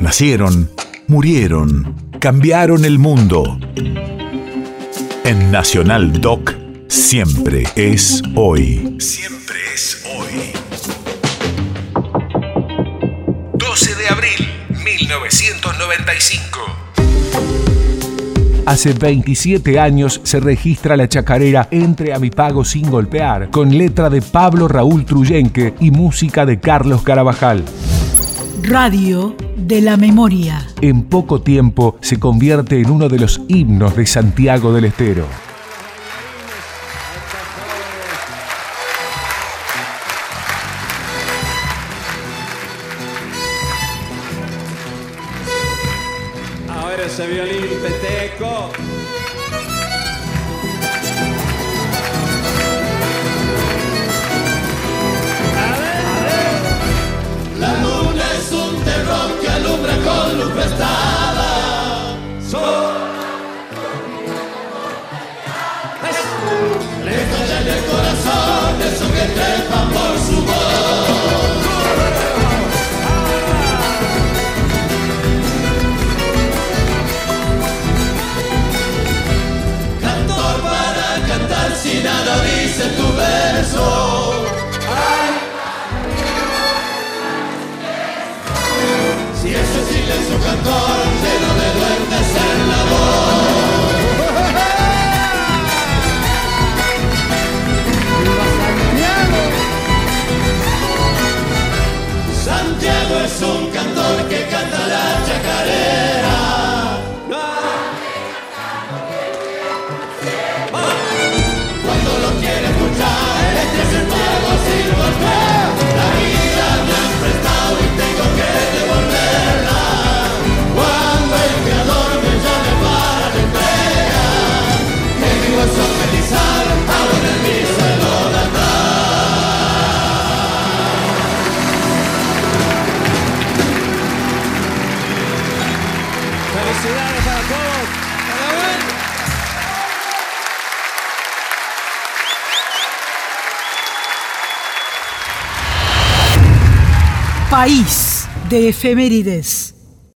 Nacieron, murieron, cambiaron el mundo. En Nacional Doc, siempre es hoy. Siempre es hoy. 12 de abril, 1995. Hace 27 años se registra la chacarera Entre a mi pago sin golpear, con letra de Pablo Raúl Truyenque y música de Carlos Carabajal. Radio de la Memoria. En poco tiempo se convierte en uno de los himnos de Santiago del Estero. Ahora ese violín peteco. Estalla en el corazón eso que trepa por su voz. Cantor para cantar si nada dice tu verso. Si ese silencio cantor Santiago Felicidades para todos. País de efemérides.